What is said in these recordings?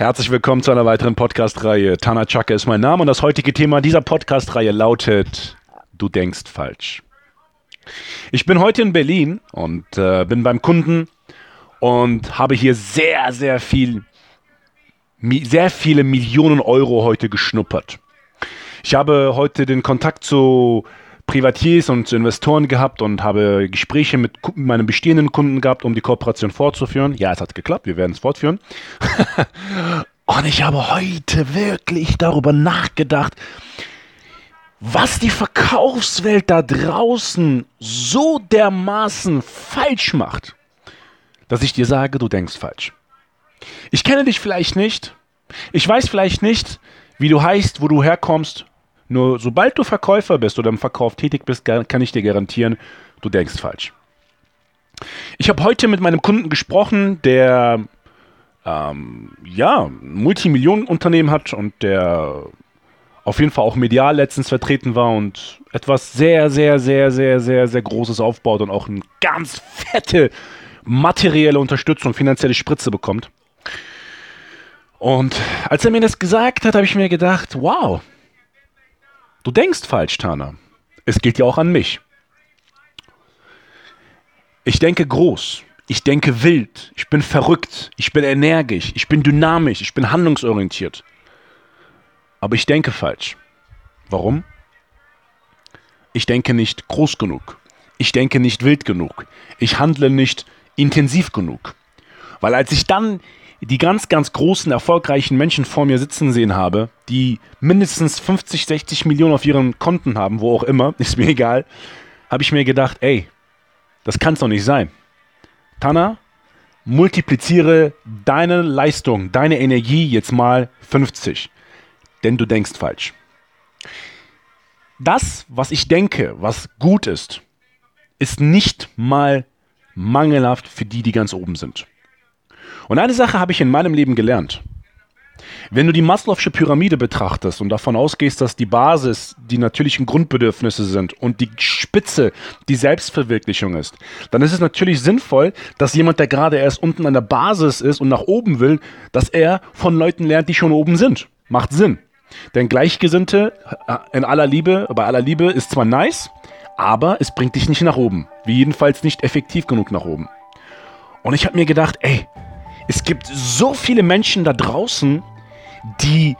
Herzlich willkommen zu einer weiteren Podcast-Reihe. Tana Chaka ist mein Name und das heutige Thema dieser Podcast-Reihe lautet Du denkst falsch. Ich bin heute in Berlin und äh, bin beim Kunden und habe hier sehr, sehr viel, sehr viele Millionen Euro heute geschnuppert. Ich habe heute den Kontakt zu Privatiers und Investoren gehabt und habe Gespräche mit meinen bestehenden Kunden gehabt, um die Kooperation fortzuführen. Ja, es hat geklappt, wir werden es fortführen. und ich habe heute wirklich darüber nachgedacht, was die Verkaufswelt da draußen so dermaßen falsch macht, dass ich dir sage, du denkst falsch. Ich kenne dich vielleicht nicht. Ich weiß vielleicht nicht, wie du heißt, wo du herkommst, nur sobald du Verkäufer bist oder im Verkauf tätig bist, kann ich dir garantieren, du denkst falsch. Ich habe heute mit meinem Kunden gesprochen, der ähm, ja, ein Multimillionenunternehmen hat und der auf jeden Fall auch medial letztens vertreten war und etwas sehr, sehr, sehr, sehr, sehr, sehr Großes aufbaut und auch eine ganz fette materielle Unterstützung, finanzielle Spritze bekommt. Und als er mir das gesagt hat, habe ich mir gedacht, wow, Du denkst falsch, Tana. Es gilt ja auch an mich. Ich denke groß. Ich denke wild. Ich bin verrückt. Ich bin energisch. Ich bin dynamisch. Ich bin handlungsorientiert. Aber ich denke falsch. Warum? Ich denke nicht groß genug. Ich denke nicht wild genug. Ich handle nicht intensiv genug. Weil als ich dann die ganz, ganz großen, erfolgreichen Menschen vor mir sitzen sehen habe, die mindestens 50, 60 Millionen auf ihren Konten haben, wo auch immer, ist mir egal, habe ich mir gedacht, ey, das kann es doch nicht sein. Tana, multipliziere deine Leistung, deine Energie jetzt mal 50, denn du denkst falsch. Das, was ich denke, was gut ist, ist nicht mal mangelhaft für die, die ganz oben sind. Und eine Sache habe ich in meinem Leben gelernt. Wenn du die Maslow'sche Pyramide betrachtest und davon ausgehst, dass die Basis die natürlichen Grundbedürfnisse sind und die Spitze die Selbstverwirklichung ist, dann ist es natürlich sinnvoll, dass jemand, der gerade erst unten an der Basis ist und nach oben will, dass er von Leuten lernt, die schon oben sind. Macht Sinn. Denn Gleichgesinnte äh, in aller Liebe, bei aller Liebe ist zwar nice, aber es bringt dich nicht nach oben. Wie jedenfalls nicht effektiv genug nach oben. Und ich habe mir gedacht, ey, es gibt so viele Menschen da draußen, die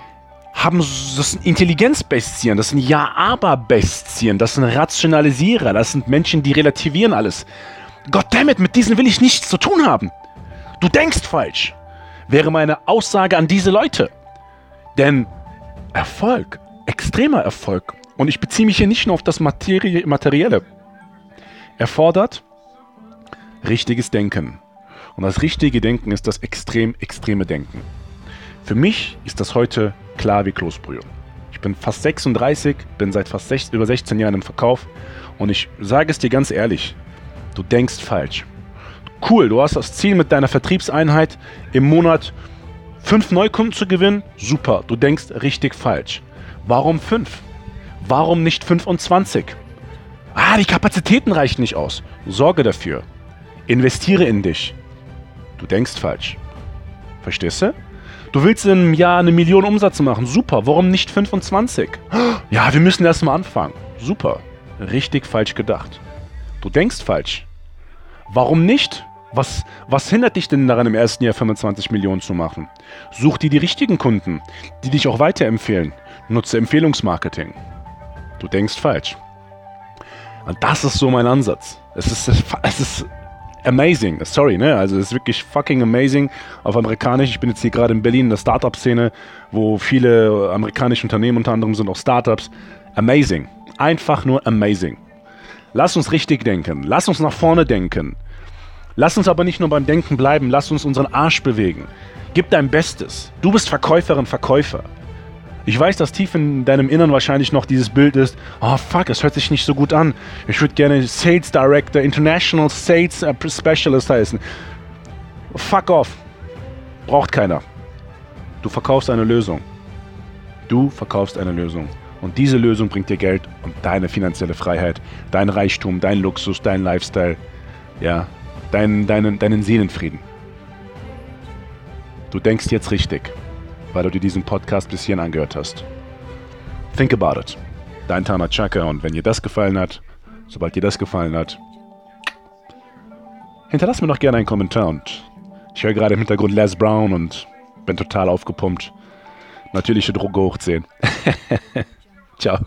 haben, das sind Intelligenzbestien, das sind Ja-Aber-Bestien, das sind Rationalisierer, das sind Menschen, die relativieren alles. Goddammit, mit diesen will ich nichts zu tun haben. Du denkst falsch, wäre meine Aussage an diese Leute. Denn Erfolg, extremer Erfolg, und ich beziehe mich hier nicht nur auf das Materie Materielle, erfordert richtiges Denken. Und das richtige Denken ist das extrem extreme Denken. Für mich ist das heute klar wie Kloßbrühe. Ich bin fast 36, bin seit fast 6, über 16 Jahren im Verkauf und ich sage es dir ganz ehrlich, du denkst falsch. Cool, du hast das Ziel mit deiner Vertriebseinheit im Monat fünf Neukunden zu gewinnen. Super, du denkst richtig falsch. Warum fünf? Warum nicht 25? Ah, die Kapazitäten reichen nicht aus. Sorge dafür. Investiere in dich. Du denkst falsch. Verstehst du? Du willst in einem Jahr eine Million Umsatz machen. Super. Warum nicht 25? Ja, wir müssen erst mal anfangen. Super. Richtig falsch gedacht. Du denkst falsch. Warum nicht? Was, was hindert dich denn daran, im ersten Jahr 25 Millionen zu machen? Such dir die richtigen Kunden, die dich auch weiterempfehlen. Nutze Empfehlungsmarketing. Du denkst falsch. Und das ist so mein Ansatz. Es ist, es ist amazing. Sorry, ne? Also es ist wirklich fucking amazing auf amerikanisch. Ich bin jetzt hier gerade in Berlin in der Startup-Szene, wo viele amerikanische Unternehmen unter anderem sind auch Startups. Amazing. Einfach nur amazing. Lass uns richtig denken. Lass uns nach vorne denken. Lass uns aber nicht nur beim Denken bleiben. Lass uns unseren Arsch bewegen. Gib dein Bestes. Du bist Verkäuferin, Verkäufer. Ich weiß, dass tief in deinem Innern wahrscheinlich noch dieses Bild ist, oh fuck, es hört sich nicht so gut an. Ich würde gerne Sales Director, International Sales äh, Specialist heißen. Fuck off. Braucht keiner. Du verkaufst eine Lösung. Du verkaufst eine Lösung. Und diese Lösung bringt dir Geld und deine finanzielle Freiheit, dein Reichtum, dein Luxus, dein Lifestyle, ja, deinen, deinen, deinen Seelenfrieden. Du denkst jetzt richtig, weil du dir diesen Podcast bis hierhin angehört hast. Think about it. Dein Tana Chaka und wenn dir das gefallen hat, sobald dir das gefallen hat, hinterlass mir doch gerne einen Kommentar und ich höre gerade im Hintergrund Les Brown und bin total aufgepumpt. Natürliche Droge hoch 10. Ciao.